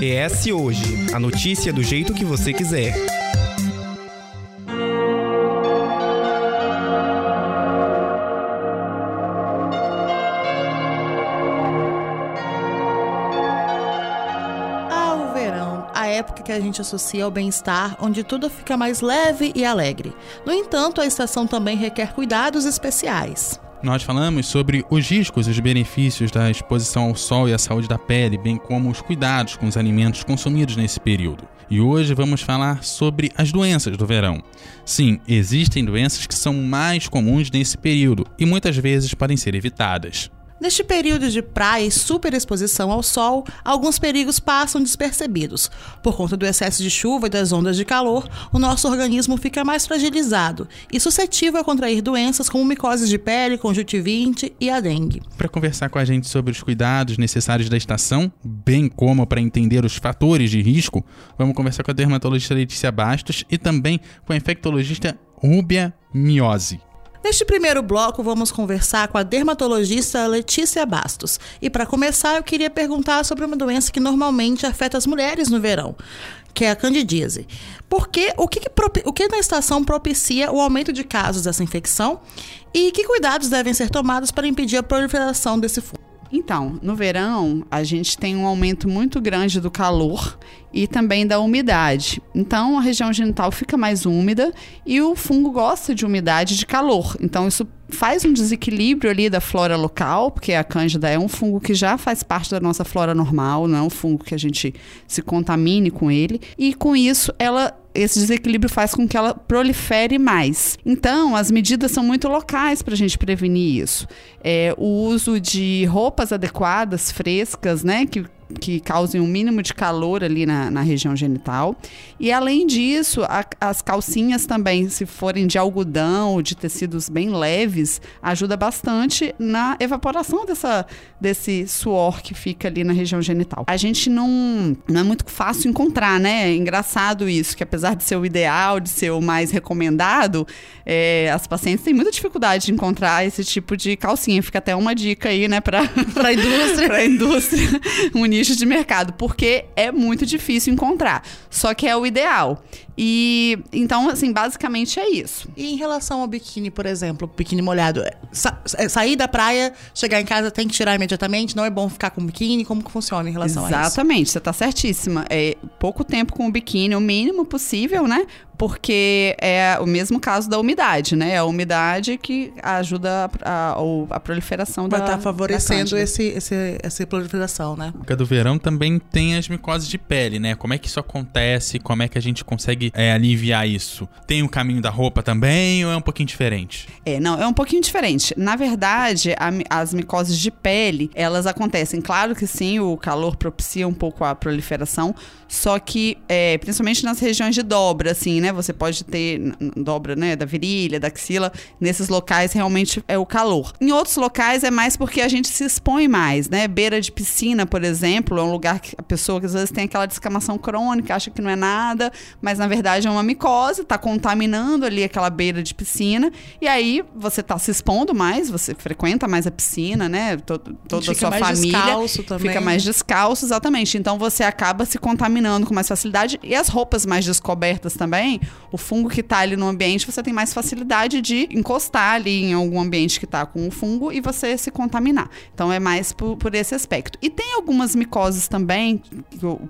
ES Hoje a notícia do jeito que você quiser. Ah, o verão, a época que a gente associa ao bem-estar, onde tudo fica mais leve e alegre. No entanto, a estação também requer cuidados especiais. Nós falamos sobre os riscos e os benefícios da exposição ao sol e à saúde da pele, bem como os cuidados com os alimentos consumidos nesse período. E hoje vamos falar sobre as doenças do verão. Sim, existem doenças que são mais comuns nesse período e muitas vezes podem ser evitadas. Neste período de praia e superexposição ao sol, alguns perigos passam despercebidos. Por conta do excesso de chuva e das ondas de calor, o nosso organismo fica mais fragilizado e suscetível a contrair doenças como micoses de pele, conjuntivite e a dengue. Para conversar com a gente sobre os cuidados necessários da estação, bem como para entender os fatores de risco, vamos conversar com a dermatologista Letícia Bastos e também com a infectologista Rúbia Miose. Neste primeiro bloco, vamos conversar com a dermatologista Letícia Bastos. E para começar, eu queria perguntar sobre uma doença que normalmente afeta as mulheres no verão, que é a candidíase. Por quê? O que, o que na estação propicia o aumento de casos dessa infecção? E que cuidados devem ser tomados para impedir a proliferação desse fungo? Então, no verão, a gente tem um aumento muito grande do calor e também da umidade. Então, a região genital fica mais úmida e o fungo gosta de umidade e de calor. Então, isso faz um desequilíbrio ali da flora local, porque a cândida é um fungo que já faz parte da nossa flora normal, não é um fungo que a gente se contamine com ele. E com isso, ela esse desequilíbrio faz com que ela prolifere mais. Então, as medidas são muito locais para a gente prevenir isso. É, o uso de roupas adequadas, frescas, né, que que causem um mínimo de calor ali na, na região genital. E além disso, a- as calcinhas também, se forem de algodão ou de tecidos bem leves, ajuda bastante na evaporação dessa, desse suor que fica ali na região genital. A gente não, não é muito fácil encontrar, né? É engraçado isso, que apesar de ser o ideal, de ser o mais recomendado, é, as pacientes têm muita dificuldade de encontrar esse tipo de calcinha. Fica até uma dica aí, né, para a indústria. para a indústria, um nicho de mercado, porque é muito difícil encontrar. Só que é o ideal. E então, assim, basicamente é isso. E em relação ao biquíni, por exemplo, biquíni molhado, é, sa- é, sair da praia, chegar em casa tem que tirar imediatamente, não é bom ficar com biquíni, como que funciona em relação a isso? Exatamente, você tá certíssima. É pouco tempo com o biquíni, o mínimo possível, né? Porque é o mesmo caso da umidade, né? É a umidade que ajuda a, a, a proliferação Vai da estar da favorecendo esse, esse, essa proliferação, né? Época do verão também tem as micoses de pele, né? Como é que isso acontece? Como é que a gente consegue é, aliviar isso? Tem o caminho da roupa também ou é um pouquinho diferente? É, não, é um pouquinho diferente. Na verdade, a as micoses de pele, elas acontecem. Claro que sim, o calor propicia um pouco a proliferação, só que, é, principalmente nas regiões de dobra, assim, né? Você pode ter dobra, né, da virilha, da axila. Nesses locais, realmente, é o calor. Em outros locais, é mais porque a gente se expõe mais, né? Beira de piscina, por exemplo, é um lugar que a pessoa que às vezes tem aquela descamação crônica, acha que não é nada, mas na verdade é uma micose, tá contaminando ali aquela beira de piscina, e aí você tá se expondo mais, você frequenta mais a piscina, né? Todo, toda a sua mais família descalço também. fica mais descalço, exatamente. Então você acaba se contaminando com mais facilidade e as roupas mais descobertas também, o fungo que tá ali no ambiente, você tem mais facilidade de encostar ali em algum ambiente que tá com o fungo e você se contaminar. Então é mais por, por esse aspecto. E tem algumas micoses também,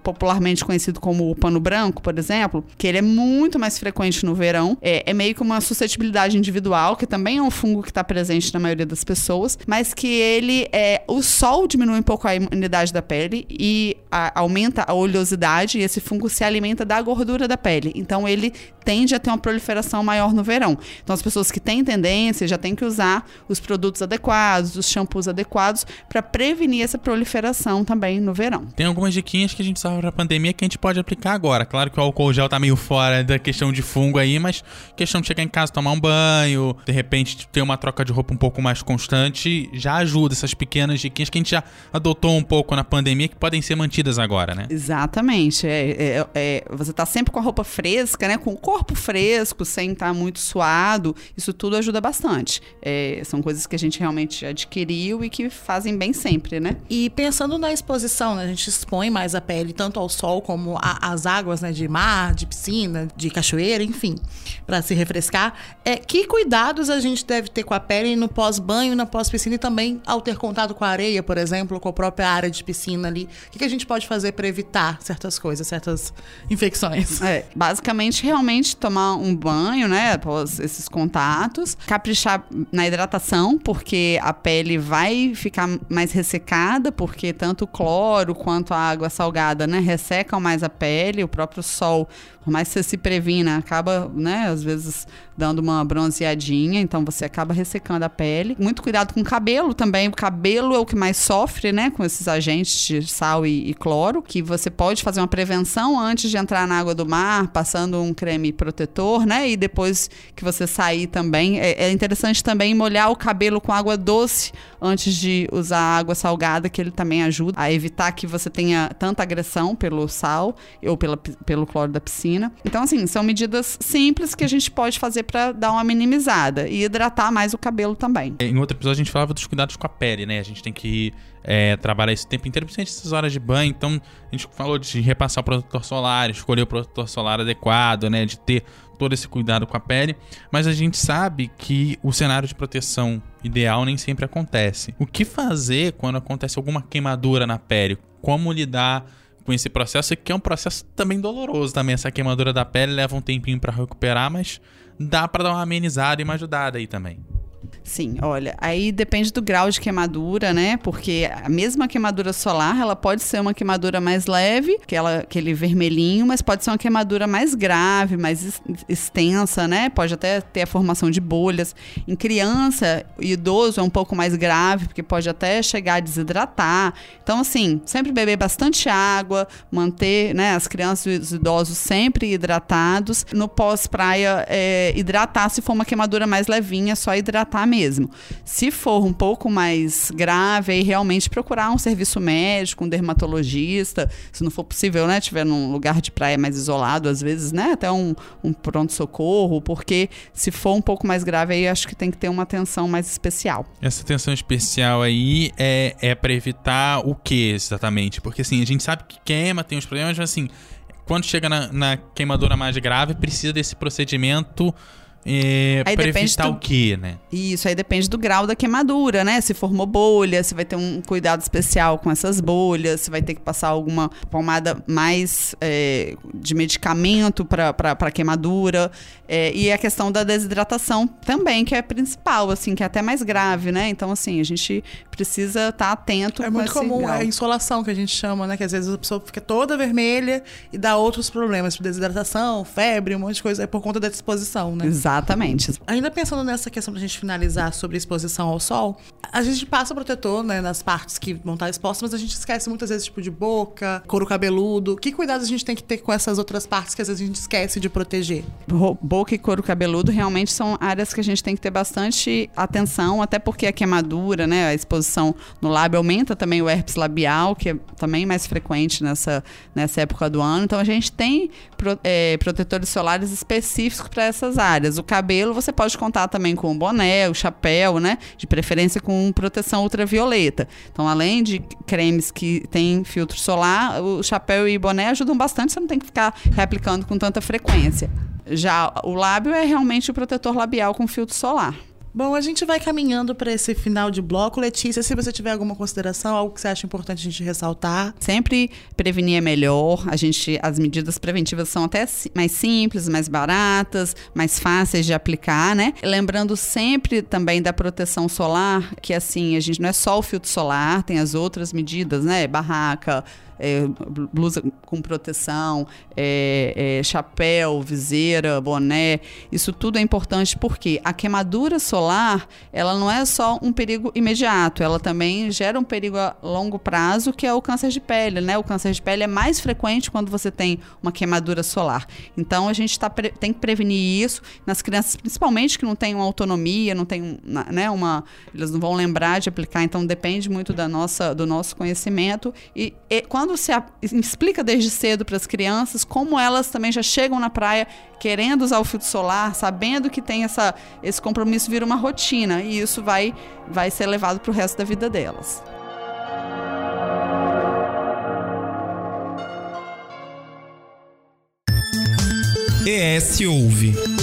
popularmente conhecido como o pano branco, por exemplo, que ele é muito mais frequente no verão. É, é meio que uma suscetibilidade individual, que também é um fungo que está presente na maioria das pessoas, mas que ele é. O sol diminui um pouco a imunidade da pele e a- aumenta a oleosidade, e esse fungo se alimenta da gordura da pele. Então ele tende a ter uma proliferação maior no verão. Então as pessoas que têm tendência já têm que usar os produtos adequados, os shampoos adequados para prevenir essa proliferação também no verão. Tem algumas diquinhas que a gente usava pra pandemia que a gente pode aplicar agora. Claro que o álcool gel tá meio fora da questão de fungo aí, mas questão de chegar em casa, tomar um banho, de repente ter uma troca de roupa um pouco mais constante, já ajuda essas pequenas diquinhas que a gente já adotou um pouco na pandemia que podem ser mantidas agora, né? Exatamente. É, é, é, você tá sempre com a roupa fresca, né? Com o corpo fresco, sem estar tá muito suado. Isso tudo ajuda bastante. É, são coisas que a gente realmente adquiriu e que fazem bem sempre, né? E pensando na exposição, né? A gente expõe mais a pele tanto ao sol como às águas, né? De mar, de piscina, de cachoeira, enfim, para se refrescar. É, que cuidados a gente deve ter com a pele no pós-banho, na pós-piscina e também ao ter contato com a areia, por exemplo, com a própria área de piscina ali? O que, que a gente pode fazer para evitar certas coisas, certas infecções? É, basicamente, realmente tomar um banho, né? Após esses contatos, caprichar na hidratação, porque a pele vai ficar mais ressecada, porque tanto o cloro quanto a água salgada, né, ressecam mais a pele, o próprio sol por mais você se previna, acaba, né, às vezes dando uma bronzeadinha, então você acaba ressecando a pele. Muito cuidado com o cabelo também, o cabelo é o que mais sofre, né, com esses agentes de sal e, e cloro, que você pode fazer uma prevenção antes de entrar na água do mar, passando um creme protetor, né, e depois que você sair também. É, é interessante também molhar o cabelo com água doce antes de usar água salgada, que ele também ajuda a evitar que você tenha tanta agressão pelo sal ou pela, pelo cloro da piscina então, assim, são medidas simples que a gente pode fazer para dar uma minimizada e hidratar mais o cabelo também. Em outro episódio, a gente falava dos cuidados com a pele, né? A gente tem que é, trabalhar esse tempo inteiro, principalmente essas horas de banho. Então, a gente falou de repassar o protetor solar, escolher o protetor solar adequado, né? De ter todo esse cuidado com a pele, mas a gente sabe que o cenário de proteção ideal nem sempre acontece. O que fazer quando acontece alguma queimadura na pele? Como lidar com esse processo, que é um processo também doloroso também. Essa queimadura da pele leva um tempinho para recuperar, mas dá para dar uma amenizada e uma ajudada aí também. Sim, olha, aí depende do grau de queimadura, né? Porque a mesma queimadura solar, ela pode ser uma queimadura mais leve, aquela, aquele vermelhinho, mas pode ser uma queimadura mais grave, mais extensa, né? Pode até ter a formação de bolhas. Em criança e idoso é um pouco mais grave, porque pode até chegar a desidratar. Então, assim, sempre beber bastante água, manter né, as crianças e os idosos sempre hidratados. No pós-praia, é, hidratar se for uma queimadura mais levinha, só hidratar tratar mesmo. Se for um pouco mais grave, aí realmente procurar um serviço médico, um dermatologista, se não for possível, né, tiver num lugar de praia mais isolado, às vezes, né, até um, um pronto-socorro, porque se for um pouco mais grave, aí acho que tem que ter uma atenção mais especial. Essa atenção especial aí é, é para evitar o que exatamente? Porque assim, a gente sabe que queima, tem os problemas, mas assim, quando chega na, na queimadura mais grave, precisa desse procedimento é, aí pra evitar do... o quê, né? Isso, aí depende do grau da queimadura, né? Se formou bolha, se vai ter um cuidado especial com essas bolhas, se vai ter que passar alguma pomada mais é, de medicamento para queimadura. É, e a questão da desidratação também, que é principal, assim, que é até mais grave, né? Então, assim, a gente precisa estar tá atento É muito comum grau. a insolação, que a gente chama, né? Que às vezes a pessoa fica toda vermelha e dá outros problemas, tipo desidratação, febre, um monte de coisa, é por conta da disposição, né? Exato. Exatamente. Ainda pensando nessa questão da gente finalizar sobre exposição ao sol, a gente passa protetor, né, nas partes que vão estar expostas, mas a gente esquece muitas vezes, tipo, de boca, couro cabeludo. Que cuidados a gente tem que ter com essas outras partes que às vezes a gente esquece de proteger? Boca e couro cabeludo realmente são áreas que a gente tem que ter bastante atenção, até porque a queimadura, né, a exposição no lábio aumenta também o herpes labial, que é também mais frequente nessa, nessa época do ano. Então a gente tem pro, é, protetores solares específicos para essas áreas. O cabelo, você pode contar também com o boné, o chapéu, né? De preferência com proteção ultravioleta. Então, além de cremes que têm filtro solar, o chapéu e boné ajudam bastante, você não tem que ficar reaplicando com tanta frequência. Já o lábio é realmente o protetor labial com filtro solar. Bom, a gente vai caminhando para esse final de bloco. Letícia, se você tiver alguma consideração, algo que você acha importante a gente ressaltar. Sempre prevenir é melhor. A gente, as medidas preventivas são até mais simples, mais baratas, mais fáceis de aplicar, né? Lembrando sempre também da proteção solar, que assim, a gente não é só o filtro solar, tem as outras medidas, né? Barraca, é, blusa com proteção, é, é, chapéu, viseira, boné. Isso tudo é importante porque a queimadura solar, ela não é só um perigo imediato, ela também gera um perigo a longo prazo, que é o câncer de pele, né? O câncer de pele é mais frequente quando você tem uma queimadura solar. Então a gente tá, tem que prevenir isso nas crianças, principalmente que não têm uma autonomia, não tem né, uma. Eles não vão lembrar de aplicar, então depende muito da nossa, do nosso conhecimento. E, e quando se a, explica desde cedo para as crianças como elas também já chegam na praia querendo usar o filtro solar, sabendo que tem essa, esse compromisso, vira uma rotina. E isso vai, vai ser levado para o resto da vida delas. ES Ouve.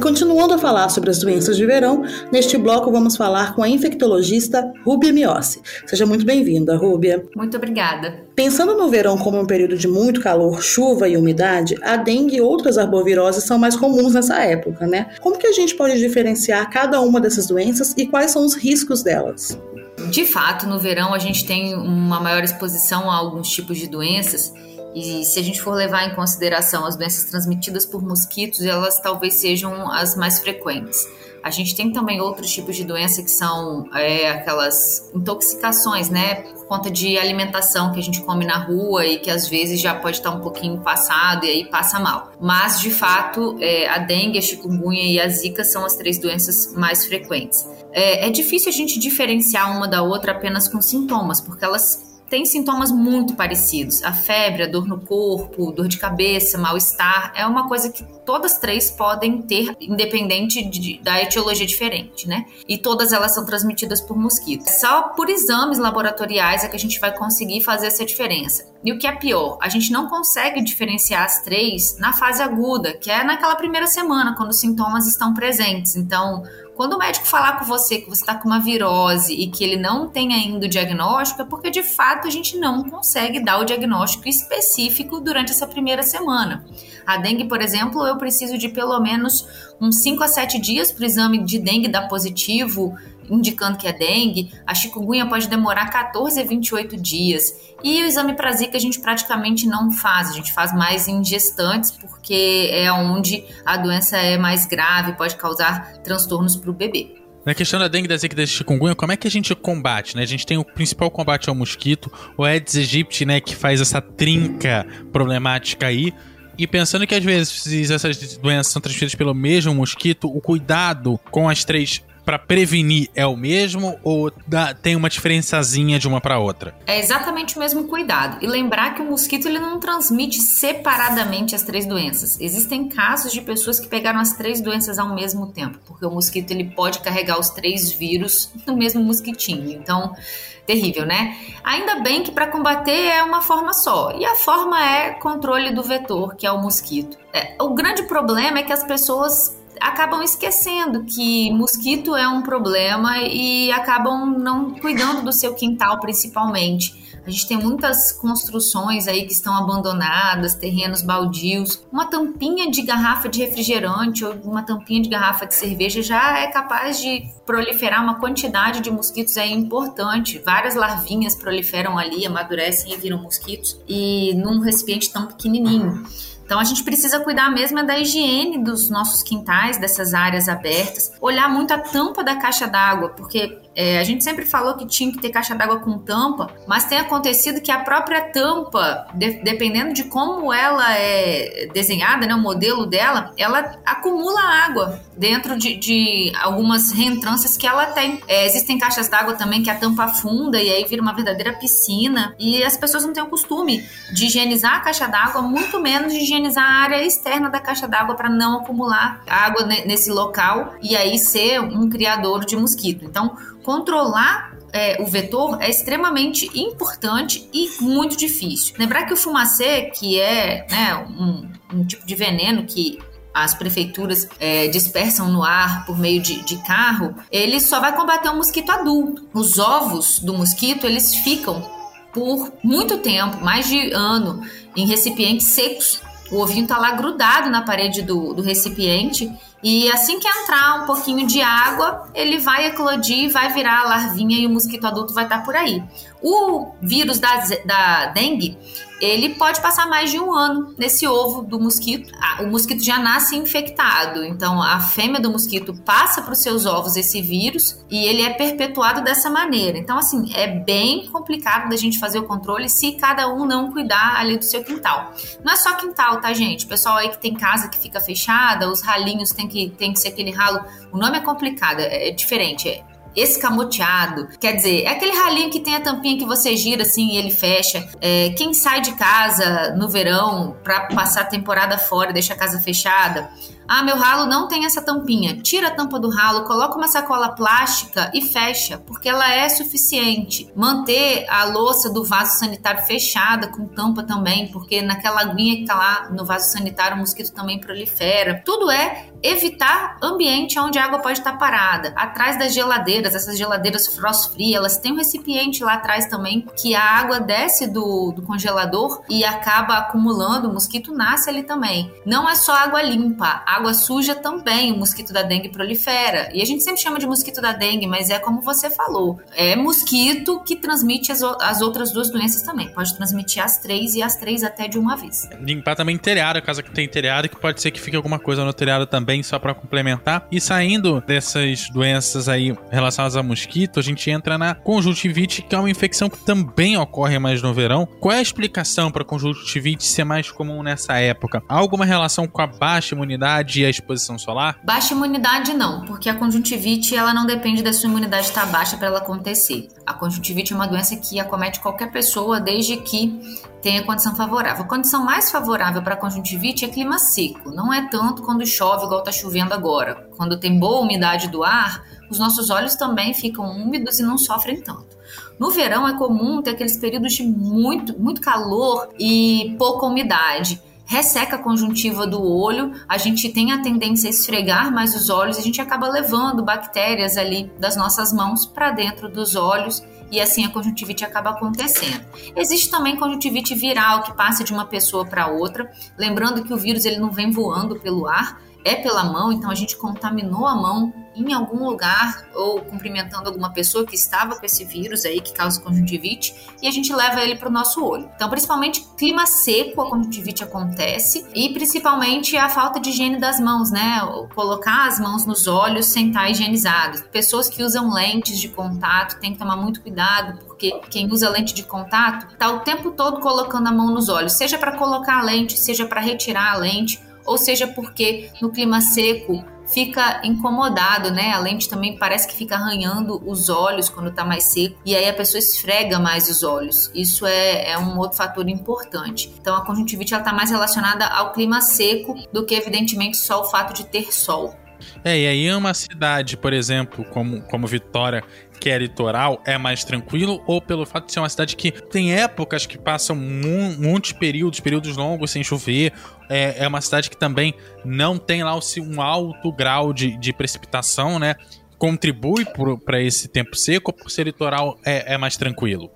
Continuando a falar sobre as doenças de verão, neste bloco vamos falar com a infectologista Rúbia Miossi. Seja muito bem-vinda, Rúbia. Muito obrigada. Pensando no verão como um período de muito calor, chuva e umidade, a dengue e outras arboviroses são mais comuns nessa época, né? Como que a gente pode diferenciar cada uma dessas doenças e quais são os riscos delas? De fato, no verão a gente tem uma maior exposição a alguns tipos de doenças e se a gente for levar em consideração as doenças transmitidas por mosquitos, elas talvez sejam as mais frequentes. A gente tem também outros tipos de doença que são é, aquelas intoxicações, né? Por conta de alimentação que a gente come na rua e que às vezes já pode estar um pouquinho passado e aí passa mal. Mas, de fato, é, a dengue, a chikungunya e a zika são as três doenças mais frequentes. É, é difícil a gente diferenciar uma da outra apenas com sintomas, porque elas tem sintomas muito parecidos. A febre, a dor no corpo, dor de cabeça, mal-estar, é uma coisa que todas três podem ter, independente de, da etiologia diferente, né? E todas elas são transmitidas por mosquitos. Só por exames laboratoriais é que a gente vai conseguir fazer essa diferença. E o que é pior, a gente não consegue diferenciar as três na fase aguda, que é naquela primeira semana, quando os sintomas estão presentes. Então, quando o médico falar com você que você está com uma virose e que ele não tem ainda o diagnóstico, é porque de fato a gente não consegue dar o diagnóstico específico durante essa primeira semana. A dengue, por exemplo, eu preciso de pelo menos uns 5 a 7 dias para o exame de dengue dar positivo, indicando que é dengue. A chikungunya pode demorar 14 a 28 dias. E o exame para zika a gente praticamente não faz, a gente faz mais em gestantes, porque é onde a doença é mais grave, pode causar transtornos para o bebê. Na questão da dengue, da zika e da chikungunya, como é que a gente combate, né? A gente tem o principal combate ao mosquito, o Aedes aegypti, né, que faz essa trinca problemática aí. E pensando que às vezes essas doenças são transmitidas pelo mesmo mosquito, o cuidado com as três para prevenir é o mesmo ou dá, tem uma diferençazinha de uma para outra? É exatamente o mesmo cuidado. E lembrar que o mosquito ele não transmite separadamente as três doenças. Existem casos de pessoas que pegaram as três doenças ao mesmo tempo, porque o mosquito ele pode carregar os três vírus no mesmo mosquitinho. Então, terrível, né? Ainda bem que para combater é uma forma só. E a forma é controle do vetor, que é o mosquito. É, o grande problema é que as pessoas acabam esquecendo que mosquito é um problema e acabam não cuidando do seu quintal, principalmente. A gente tem muitas construções aí que estão abandonadas, terrenos baldios. Uma tampinha de garrafa de refrigerante ou uma tampinha de garrafa de cerveja já é capaz de proliferar uma quantidade de mosquitos aí importante. Várias larvinhas proliferam ali, amadurecem e viram mosquitos. E num recipiente tão pequenininho. Então a gente precisa cuidar mesmo é da higiene dos nossos quintais, dessas áreas abertas, olhar muito a tampa da caixa d'água, porque é, a gente sempre falou que tinha que ter caixa d'água com tampa, mas tem acontecido que a própria tampa, de, dependendo de como ela é desenhada, né, o modelo dela, ela acumula água dentro de, de algumas reentrâncias que ela tem. É, existem caixas d'água também que a tampa afunda e aí vira uma verdadeira piscina. E as pessoas não têm o costume de higienizar a caixa d'água, muito menos de higienizar a área externa da caixa d'água para não acumular água nesse local e aí ser um criador de mosquito. Então, controlar é, o vetor é extremamente importante e muito difícil. Lembrar que o fumacê, que é né, um, um tipo de veneno que as prefeituras é, dispersam no ar por meio de, de, carro, ele só vai combater o um mosquito adulto. Os ovos do mosquito, eles ficam por muito tempo, mais de ano, em recipientes secos O ovinho tá lá grudado na parede do, do recipiente e assim que entrar um pouquinho de água, ele vai eclodir, vai virar a larvinha e o mosquito adulto vai estar por aí. O vírus da, da dengue, ele pode passar mais de um ano nesse ovo do mosquito. Ah, o mosquito já nasce infectado, então a fêmea do mosquito passa para os seus ovos esse vírus e ele é perpetuado dessa maneira. Então, assim, é bem complicado da gente fazer o controle se cada um não cuidar ali do seu quintal. Não é só quintal, tá, gente? O pessoal aí que tem casa que fica fechada, os ralinhos tem que, tem que ser aquele ralo. O nome é complicado, é, diferente. É escamoteado. Quer dizer, é aquele ralinho que tem a tampinha que você gira assim e ele fecha. É, quem sai de casa no verão para passar a temporada fora deixa a casa fechada, ah, meu ralo não tem essa tampinha. Tira a tampa do ralo, coloca uma sacola plástica e fecha, porque ela é suficiente. Manter a louça do vaso sanitário fechada com tampa também, porque naquela aguinha que tá lá no vaso sanitário o mosquito também prolifera. Tudo é evitar ambiente onde a água pode estar parada. Atrás das geladeiras, essas geladeiras frost free, elas têm um recipiente lá atrás também que a água desce do, do congelador e acaba acumulando, o mosquito nasce ali também. Não é só água limpa, água suja também, o mosquito da dengue prolifera. E a gente sempre chama de mosquito da dengue, mas é como você falou, é mosquito que transmite as, as outras duas doenças também. Pode transmitir as três e as três até de uma vez. Limpar também telhado, casa que tem telhado, que pode ser que fique alguma coisa no telhado também só para complementar. E saindo dessas doenças aí relacionadas a mosquito, a gente entra na conjuntivite, que é uma infecção que também ocorre mais no verão. Qual é a explicação para conjuntivite ser mais comum nessa época? Há alguma relação com a baixa imunidade e a exposição solar? Baixa imunidade não, porque a conjuntivite ela não depende da sua imunidade estar baixa para ela acontecer. A conjuntivite é uma doença que acomete qualquer pessoa desde que tenha condição favorável. A condição mais favorável para a conjuntivite é clima seco, não é tanto quando chove igual está chovendo agora. Quando tem boa umidade do ar, os nossos olhos também ficam úmidos e não sofrem tanto. No verão é comum ter aqueles períodos de muito, muito calor e pouca umidade resseca a conjuntiva do olho, a gente tem a tendência a esfregar mais os olhos, a gente acaba levando bactérias ali das nossas mãos para dentro dos olhos e assim a conjuntivite acaba acontecendo. Existe também conjuntivite viral que passa de uma pessoa para outra, lembrando que o vírus ele não vem voando pelo ar, é pela mão, então a gente contaminou a mão em algum lugar ou cumprimentando alguma pessoa que estava com esse vírus aí que causa conjuntivite e a gente leva ele para o nosso olho. Então, principalmente clima seco, a conjuntivite acontece e principalmente a falta de higiene das mãos, né? Colocar as mãos nos olhos sem estar higienizados. Pessoas que usam lentes de contato têm que tomar muito cuidado porque quem usa lente de contato está o tempo todo colocando a mão nos olhos, seja para colocar a lente, seja para retirar a lente ou seja porque no clima seco fica incomodado, né? A lente também parece que fica arranhando os olhos quando está mais seco e aí a pessoa esfrega mais os olhos. Isso é, é um outro fator importante. Então a conjuntivite está mais relacionada ao clima seco do que evidentemente só o fato de ter sol. É, e aí uma cidade, por exemplo, como, como Vitória, que é litoral, é mais tranquilo, ou pelo fato de ser uma cidade que tem épocas que passam muitos períodos, períodos longos sem chover, é, é uma cidade que também não tem lá um alto grau de, de precipitação, né? Contribui para esse tempo seco, por ser litoral é, é mais tranquilo?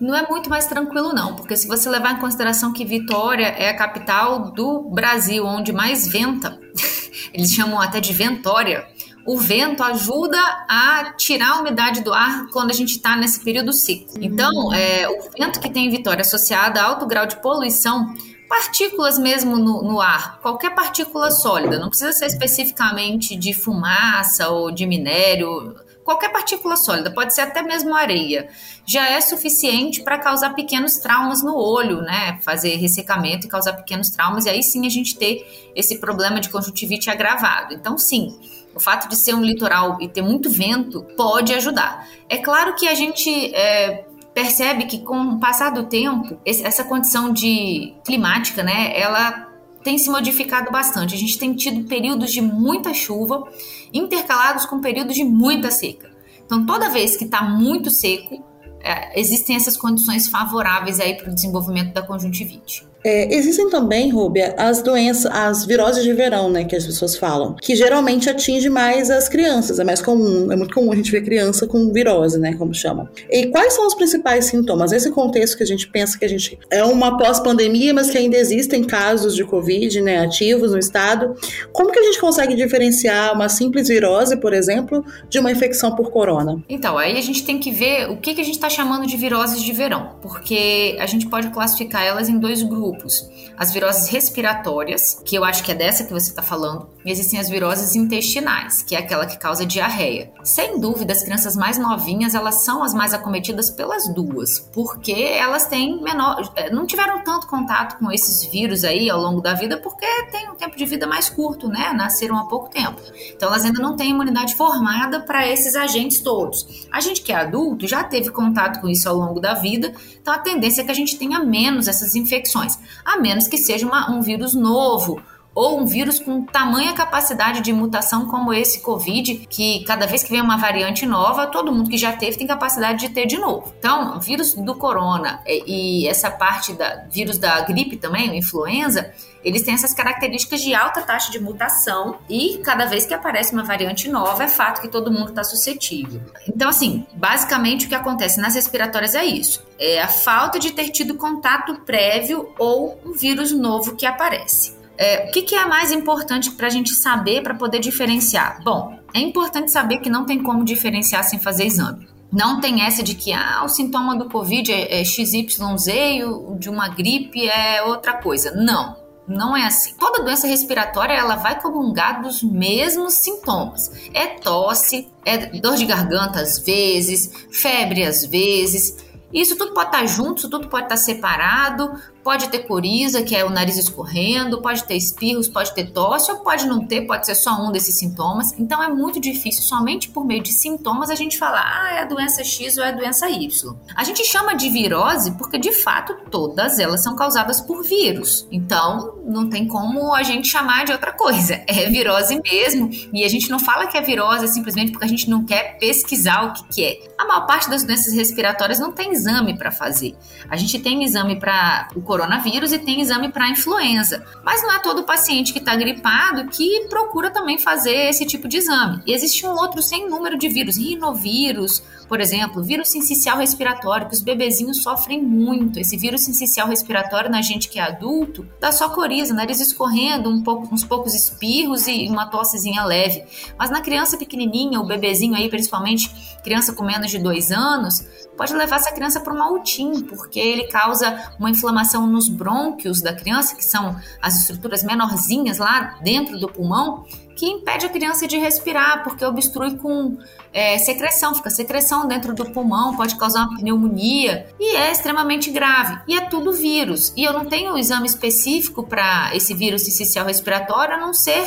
Não é muito mais tranquilo, não, porque se você levar em consideração que Vitória é a capital do Brasil, onde mais venta, eles chamam até de Ventória, o vento ajuda a tirar a umidade do ar quando a gente está nesse período seco. Então, é, o vento que tem em Vitória associado a alto grau de poluição, partículas mesmo no, no, ar, qualquer partícula sólida, não precisa ser especificamente de fumaça ou de minério, qualquer partícula sólida, pode ser até mesmo areia, já é suficiente para causar pequenos traumas no olho, né? Fazer ressecamento e causar pequenos traumas, e aí sim a gente ter esse problema de conjuntivite agravado. Então, sim o fato de ser um litoral e ter muito vento pode ajudar. É claro que a gente é, percebe que com o passar do tempo, essa condição de climática, né, ela tem se modificado bastante. A gente tem tido períodos de muita chuva intercalados com períodos de muita seca. Então, toda vez que está muito seco, é, existem essas condições favoráveis aí para o desenvolvimento da conjuntivite. É, existem também, Rúbia, as doenças, as viroses de verão, né, que as pessoas falam, que geralmente atinge mais as crianças, é mais comum, é muito comum a gente ver criança com virose, né, como chama. E quais são os principais sintomas? Nesse contexto que a gente pensa que a gente é uma pós-pandemia, mas que ainda existem casos de Covid, né, ativos no estado, como que a gente consegue diferenciar uma simples virose, por exemplo, de uma infecção por corona? Então, aí a gente tem que ver o que, que a gente está chamando de viroses de verão, porque a gente pode classificar elas em dois grupos grupos. As viroses respiratórias, que eu acho que é dessa que você está falando, e existem as viroses intestinais, que é aquela que causa diarreia. Sem dúvida, as crianças mais novinhas, elas são as mais acometidas pelas duas, porque elas têm menor, eh, não tiveram tanto contato com esses vírus aí ao longo da vida, porque têm um tempo de vida mais curto, né? Nasceram há pouco tempo. Então elas ainda não têm imunidade formada para esses agentes todos. A gente que é adulto já teve contato com isso ao longo da vida, então a tendência é que a gente tenha menos essas infecções a menos que seja uma, um vírus novo ou um vírus com tamanha capacidade de mutação como esse Covid, que cada vez que vem uma variante nova, todo mundo que já teve tem capacidade de ter de novo. Então, vírus do corona e essa parte da vírus da gripe também, influenza, eles têm essas características de alta taxa de mutação e cada vez que aparece uma variante nova, é fato que todo mundo está suscetível. Então, assim, basicamente o que acontece nas respiratórias é isso: é a falta de ter tido contato prévio ou um vírus novo que aparece. É, o que, que, é mais importante para a gente saber para poder diferenciar? Bom, é importante saber que não tem como diferenciar sem fazer exame. Não tem essa de que ah, o sintoma do Covid é, é XYZ e o de uma gripe é outra coisa. Não. Não é assim. Toda doença respiratória ela vai comungar dos mesmos sintomas. É tosse, é dor de garganta às vezes, febre às vezes. Isso tudo pode estar junto, isso tudo pode estar separado, Pode ter coriza, que é o nariz escorrendo, pode ter espirros, pode ter tosse, ou pode não ter, pode ser só um desses sintomas. Então é muito difícil, somente por meio de sintomas, a gente falar, ah, é a doença X ou é a doença Y. A gente chama de virose porque, de fato, todas elas são causadas por vírus. Então, não tem como a gente chamar de outra coisa. É virose mesmo. E a gente não fala que é virose simplesmente porque a gente não quer pesquisar o que, que é. A maior parte das doenças respiratórias não tem exame para fazer. A gente tem exame para o coronavírus e tem exame para influenza. Mas não é todo paciente que está gripado que procura também fazer esse tipo de exame. E existe um outro sem número de vírus, rinovírus, por exemplo, vírus sincicial respiratório, que os bebezinhos sofrem muito. Esse vírus sincicial respiratório na gente que é adulto dá só coriza, nariz escorrendo, um pouco, uns poucos espirros e uma tossezinha leve. Mas na criança pequenininha, o bebezinho aí, principalmente criança com menos de dois anos, pode levar essa criança para um altim, porque ele causa uma inflamação nos brônquios da criança, que são as estruturas menorzinhas lá dentro do pulmão, que impede a criança de respirar, porque obstrui com é, secreção, fica secreção dentro do pulmão, pode causar uma pneumonia e é extremamente grave. E é tudo vírus. E eu não tenho exame específico para esse vírus sicicial respiratório, a não ser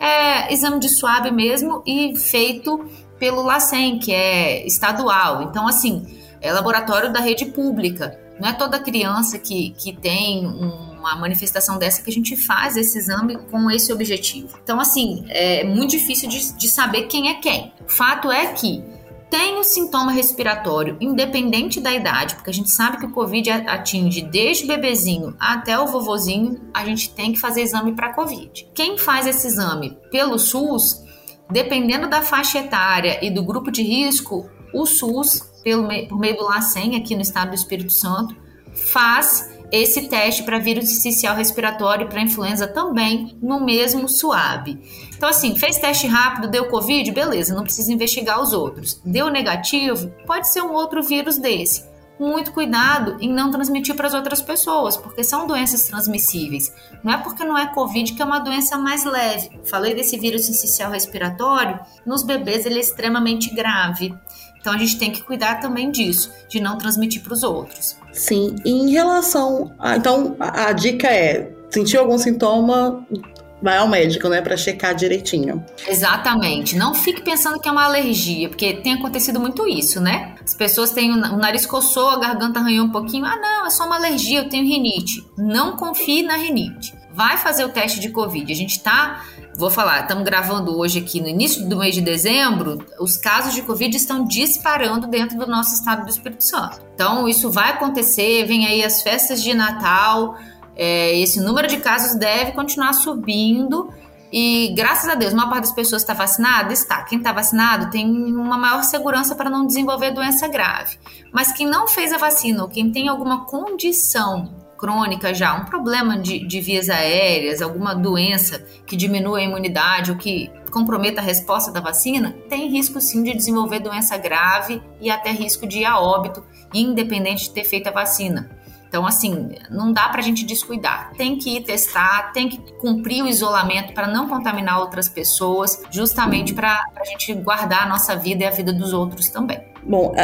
é, exame de suave mesmo e feito pelo LACEN, que é estadual. Então, assim, é laboratório da rede pública. Não é toda criança que, que tem uma manifestação dessa que a gente faz esse exame com esse objetivo. Então, assim, é muito difícil de, de saber quem é quem. O fato é que tem o sintoma respiratório, independente da idade, porque a gente sabe que o Covid atinge desde o bebezinho até o vovozinho, a gente tem que fazer exame para Covid. Quem faz esse exame pelo SUS, dependendo da faixa etária e do grupo de risco, o SUS pelo, por meio do LACEN, aqui no estado do Espírito Santo, faz esse teste para vírus essencial respiratório e para influenza também no mesmo SUAB. Então, assim, fez teste rápido, deu Covid, beleza, não precisa investigar os outros. Deu negativo, pode ser um outro vírus desse. Muito cuidado em não transmitir para as outras pessoas, porque são doenças transmissíveis. Não é porque não é Covid que é uma doença mais leve. Falei desse vírus essencial respiratório, nos bebês ele é extremamente grave. Então a gente tem que cuidar também disso, de não transmitir para os outros. Sim, e em relação. A, então a, a dica é: sentiu algum sintoma, vai ao médico, né, para checar direitinho. Exatamente. Não fique pensando que é uma alergia, porque tem acontecido muito isso, né? As pessoas têm o nariz coçou, a garganta arranhou um pouquinho. Ah, não, é só uma alergia, eu tenho rinite. Não confie na rinite. Vai fazer o teste de Covid. A gente tá Vou falar, estamos gravando hoje aqui no início do mês de dezembro, os casos de Covid estão disparando dentro do nosso estado do Espírito Santo. Então, isso vai acontecer, vem aí as festas de Natal, é, esse número de casos deve continuar subindo e graças a Deus, uma parte das pessoas está vacinada? Está. Quem está vacinado tem uma maior segurança para não desenvolver doença grave. Mas quem não fez a vacina ou quem tem alguma condição crônica já, um problema de, de vias aéreas, alguma doença que diminua a imunidade ou que comprometa a resposta da vacina, tem risco sim de desenvolver doença grave e até risco de ir a óbito, independente de ter feito a vacina. Então, assim, não dá para a gente descuidar. Tem que ir testar, tem que cumprir o isolamento para não contaminar outras pessoas, justamente para a gente guardar a nossa vida e a vida dos outros também. Bom,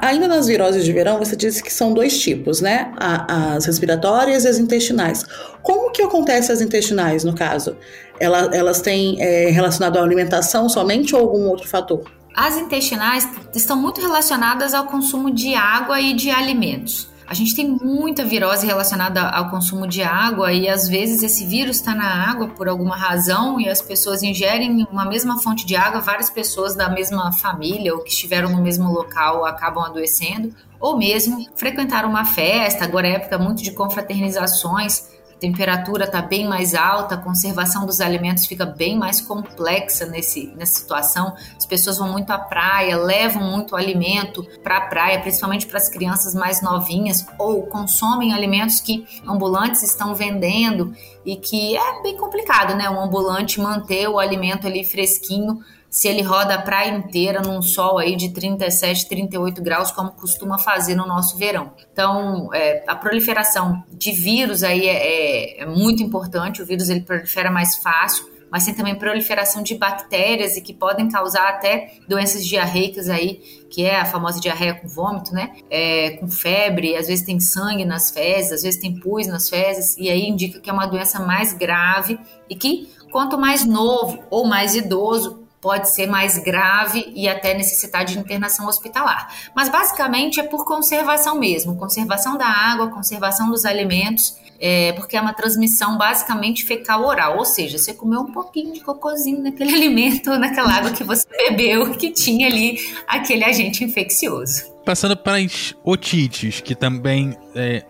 ainda nas viroses de verão, você disse que são dois tipos, né? As respiratórias e as intestinais. Como que acontece as intestinais, no caso? Ela, elas têm é, relacionado à alimentação somente ou algum outro fator? As intestinais estão muito relacionadas ao consumo de água e de alimentos. A gente tem muita virose relacionada ao consumo de água e às vezes esse vírus está na água por alguma razão e as pessoas ingerem uma mesma fonte de água, várias pessoas da mesma família ou que estiveram no mesmo local acabam adoecendo, ou mesmo frequentaram uma festa, agora é época muito de confraternizações, temperatura está bem mais alta, a conservação dos alimentos fica bem mais complexa nesse, nessa situação. As pessoas vão muito à praia, levam muito alimento para a praia, principalmente para as crianças mais novinhas, ou consomem alimentos que ambulantes estão vendendo e que é bem complicado, né? Um ambulante manter o alimento ali fresquinho se ele roda a praia inteira num sol aí de 37, 38 graus, como costuma fazer no nosso verão. Então, é, a proliferação de vírus aí é, é, é, muito importante, o vírus ele prolifera mais fácil, mas tem também proliferação de bactérias e que podem causar até doenças diarreicas aí, que é a famosa diarreia com vômito, né? É, com febre, às vezes tem sangue nas fezes, às vezes tem pus nas fezes, e aí indica que é uma doença mais grave e que quanto mais novo ou mais idoso, pode ser mais grave e até necessitar de internação hospitalar. Mas basicamente é por conservação mesmo, conservação da água, conservação dos alimentos, é, porque é uma transmissão basicamente fecal oral, ou seja, você comeu um pouquinho de cocôzinho naquele alimento, naquela água que você bebeu, que tinha ali aquele agente infeccioso. Passando para as otites, que também é,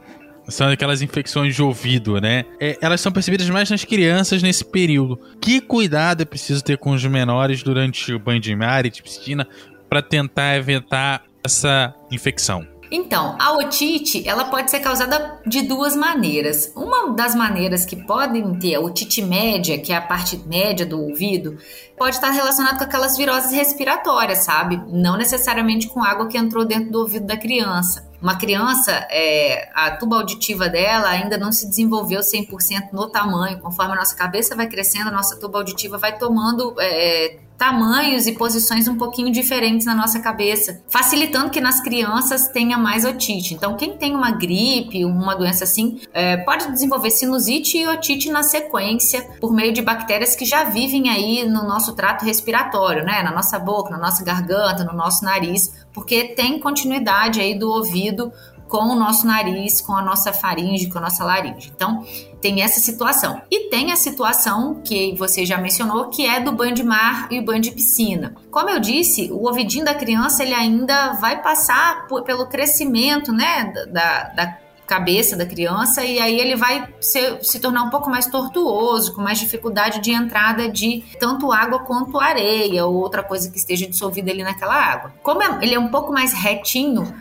são aquelas infecções de ouvido, né? É, elas são percebidas mais nas crianças nesse período. Que cuidado é preciso ter com os menores durante o banho de mar e de piscina para tentar evitar essa infecção? Então, a otite, ela pode ser causada de duas maneiras. Uma das maneiras que podem ter a otite média, que é a parte média do ouvido, pode estar relacionado com aquelas viroses respiratórias, sabe? Não necessariamente com água que entrou dentro do ouvido da criança. Uma criança, é, a tuba auditiva dela ainda não se desenvolveu 100% no tamanho. Conforme a nossa cabeça vai crescendo, a nossa tuba auditiva vai tomando é, tamanhos e posições um pouquinho diferentes na nossa cabeça, facilitando que nas crianças tenha mais otite. Então, quem tem uma gripe, uma doença assim, é, pode desenvolver sinusite e otite na sequência por meio de bactérias que já vivem aí no nosso trato respiratório, né? Na nossa boca, na nossa garganta, no nosso nariz, porque tem continuidade aí do ouvido com o nosso nariz, com a nossa faringe, com a nossa laringe. Então, tem essa situação. E tem a situação que você já mencionou, que é do banho de mar e banho de piscina. Como eu disse, o ouvidinho da criança ele ainda vai passar por, pelo crescimento, né, da, da cabeça da criança e aí ele vai se, se tornar um pouco mais tortuoso, com mais dificuldade de entrada de tanto água quanto areia ou outra coisa que esteja dissolvida ali naquela água. Como é, ele é um pouco mais retinho,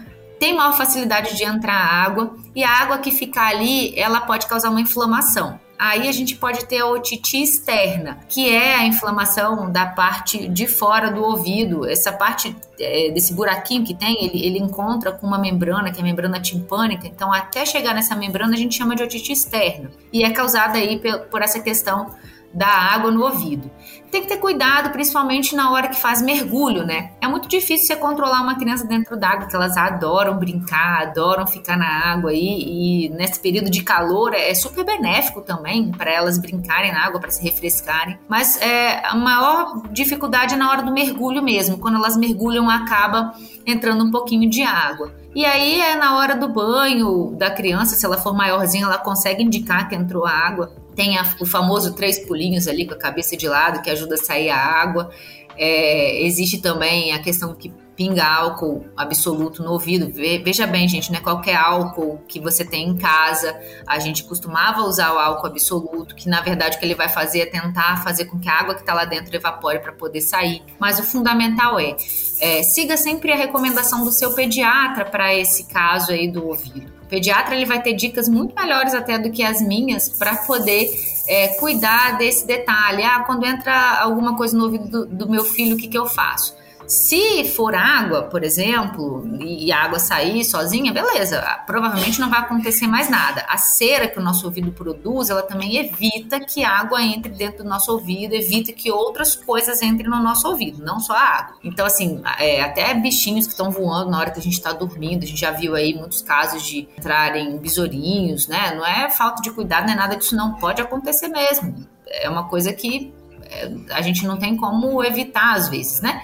tem maior facilidade de entrar água e a água que ficar ali, ela pode causar uma inflamação. Aí a gente pode ter a otite externa, que é a inflamação da parte de fora do ouvido. Essa parte é, desse buraquinho que tem, ele, ele encontra com uma membrana, que é a membrana timpânica. Então, até chegar nessa membrana, a gente chama de otite externa. E é causada aí por, por essa questão da água no ouvido. Tem que ter cuidado, principalmente na hora que faz mergulho, né? É muito difícil você controlar uma criança dentro d'água, que elas adoram brincar, adoram ficar na água aí, e nesse período de calor é super benéfico também para elas brincarem na água, para se refrescarem. Mas é, a maior dificuldade é na hora do mergulho mesmo. Quando elas mergulham, acaba entrando um pouquinho de água. E aí é na hora do banho da criança, se ela for maiorzinha, ela consegue indicar que entrou água. Tem a, o famoso três pulinhos ali com a cabeça de lado que ajuda a sair a água. É, existe também a questão que pinga álcool absoluto no ouvido. Veja bem, gente, não é qualquer álcool que você tem em casa. A gente costumava usar o álcool absoluto, que na verdade o que ele vai fazer é tentar fazer com que a água que está lá dentro evapore para poder sair. Mas o fundamental é, é siga sempre a recomendação do seu pediatra para esse caso aí do ouvido. Pediatra ele vai ter dicas muito melhores até do que as minhas para poder é, cuidar desse detalhe. Ah, quando entra alguma coisa no ouvido do, do meu filho, o que, que eu faço? Se for água, por exemplo, e a água sair sozinha, beleza, provavelmente não vai acontecer mais nada. A cera que o nosso ouvido produz, ela também evita que água entre dentro do nosso ouvido, evita que outras coisas entrem no nosso ouvido, não só a água. Então, assim, é, até bichinhos que estão voando na hora que a gente está dormindo, a gente já viu aí muitos casos de entrarem besourinhos, né? Não é falta de cuidado, não é nada disso, não pode acontecer mesmo. É uma coisa que é, a gente não tem como evitar às vezes, né?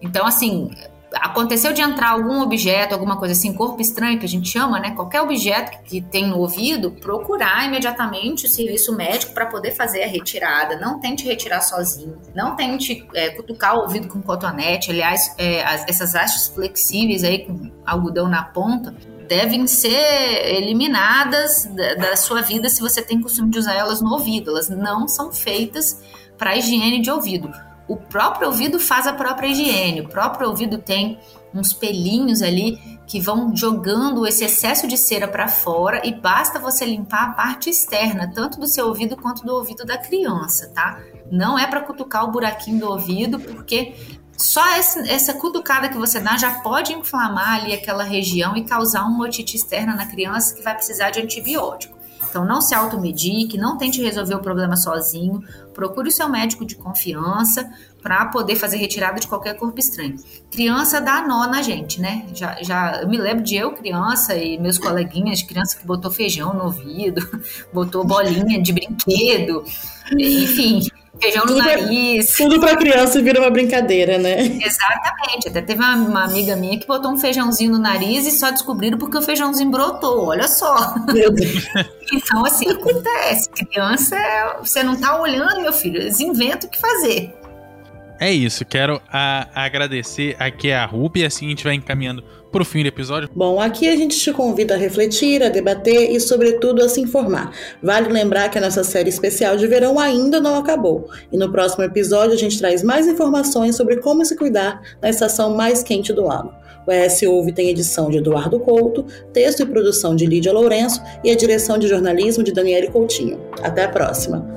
Então, assim, aconteceu de entrar algum objeto, alguma coisa assim, corpo estranho, que a gente chama, né? Qualquer objeto que tem no ouvido, procurar imediatamente o serviço médico para poder fazer a retirada. Não tente retirar sozinho. Não tente é, cutucar o ouvido com cotonete. Aliás, é, as, essas hastes flexíveis aí com algodão na ponta devem ser eliminadas da, da sua vida se você tem costume de usar elas no ouvido. Elas não são feitas para higiene de ouvido o próprio ouvido faz a própria higiene. O próprio ouvido tem uns pelinhos ali que vão jogando esse excesso de cera para fora e basta você limpar a parte externa, tanto do seu ouvido quanto do ouvido da criança, tá? Não é para cutucar o buraquinho do ouvido, porque só essa, essa cutucada que você dá já pode inflamar ali aquela região e causar uma otite externa na criança que vai precisar de antibiótico. Então, não se automedique, não tente resolver o problema sozinho. Procure o seu médico de confiança para poder fazer retirada de qualquer corpo estranho. Criança dá nó na gente, né? Já, já eu me lembro de eu, criança, e meus coleguinhas, criança que botou feijão no ouvido, botou bolinha de brinquedo, enfim feijão no tudo nariz. Pra, tudo para criança vira uma brincadeira, né? Exatamente. Até teve uma, uma, amiga minha que botou um feijãozinho no nariz e só descobriram porque o feijãozinho brotou. Olha só. Meu Deus. então, assim, acontece. Criança, você não tá olhando, meu filho. Eles inventam o que fazer. É isso. Quero a, agradecer aqui a Ruby. Assim a gente vai encaminhando para o fim do episódio? Bom, aqui a gente te convida a refletir, a debater e, sobretudo, a se informar. Vale lembrar que a nossa série especial de verão ainda não acabou. E no próximo episódio a gente traz mais informações sobre como se cuidar na estação mais quente do ano. O ES Ouve tem edição de Eduardo Couto, texto e produção de Lídia Lourenço e a direção de jornalismo de Daniele Coutinho. Até a próxima!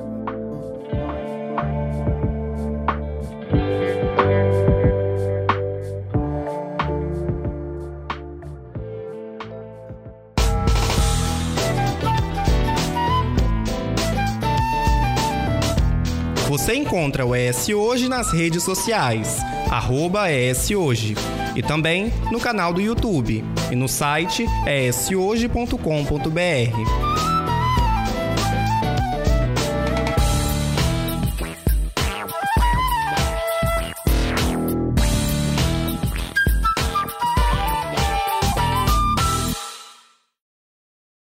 Você encontra o ES Hoje nas redes sociais, arroba ES Hoje, e também no canal do YouTube e no site eshoje.com.br.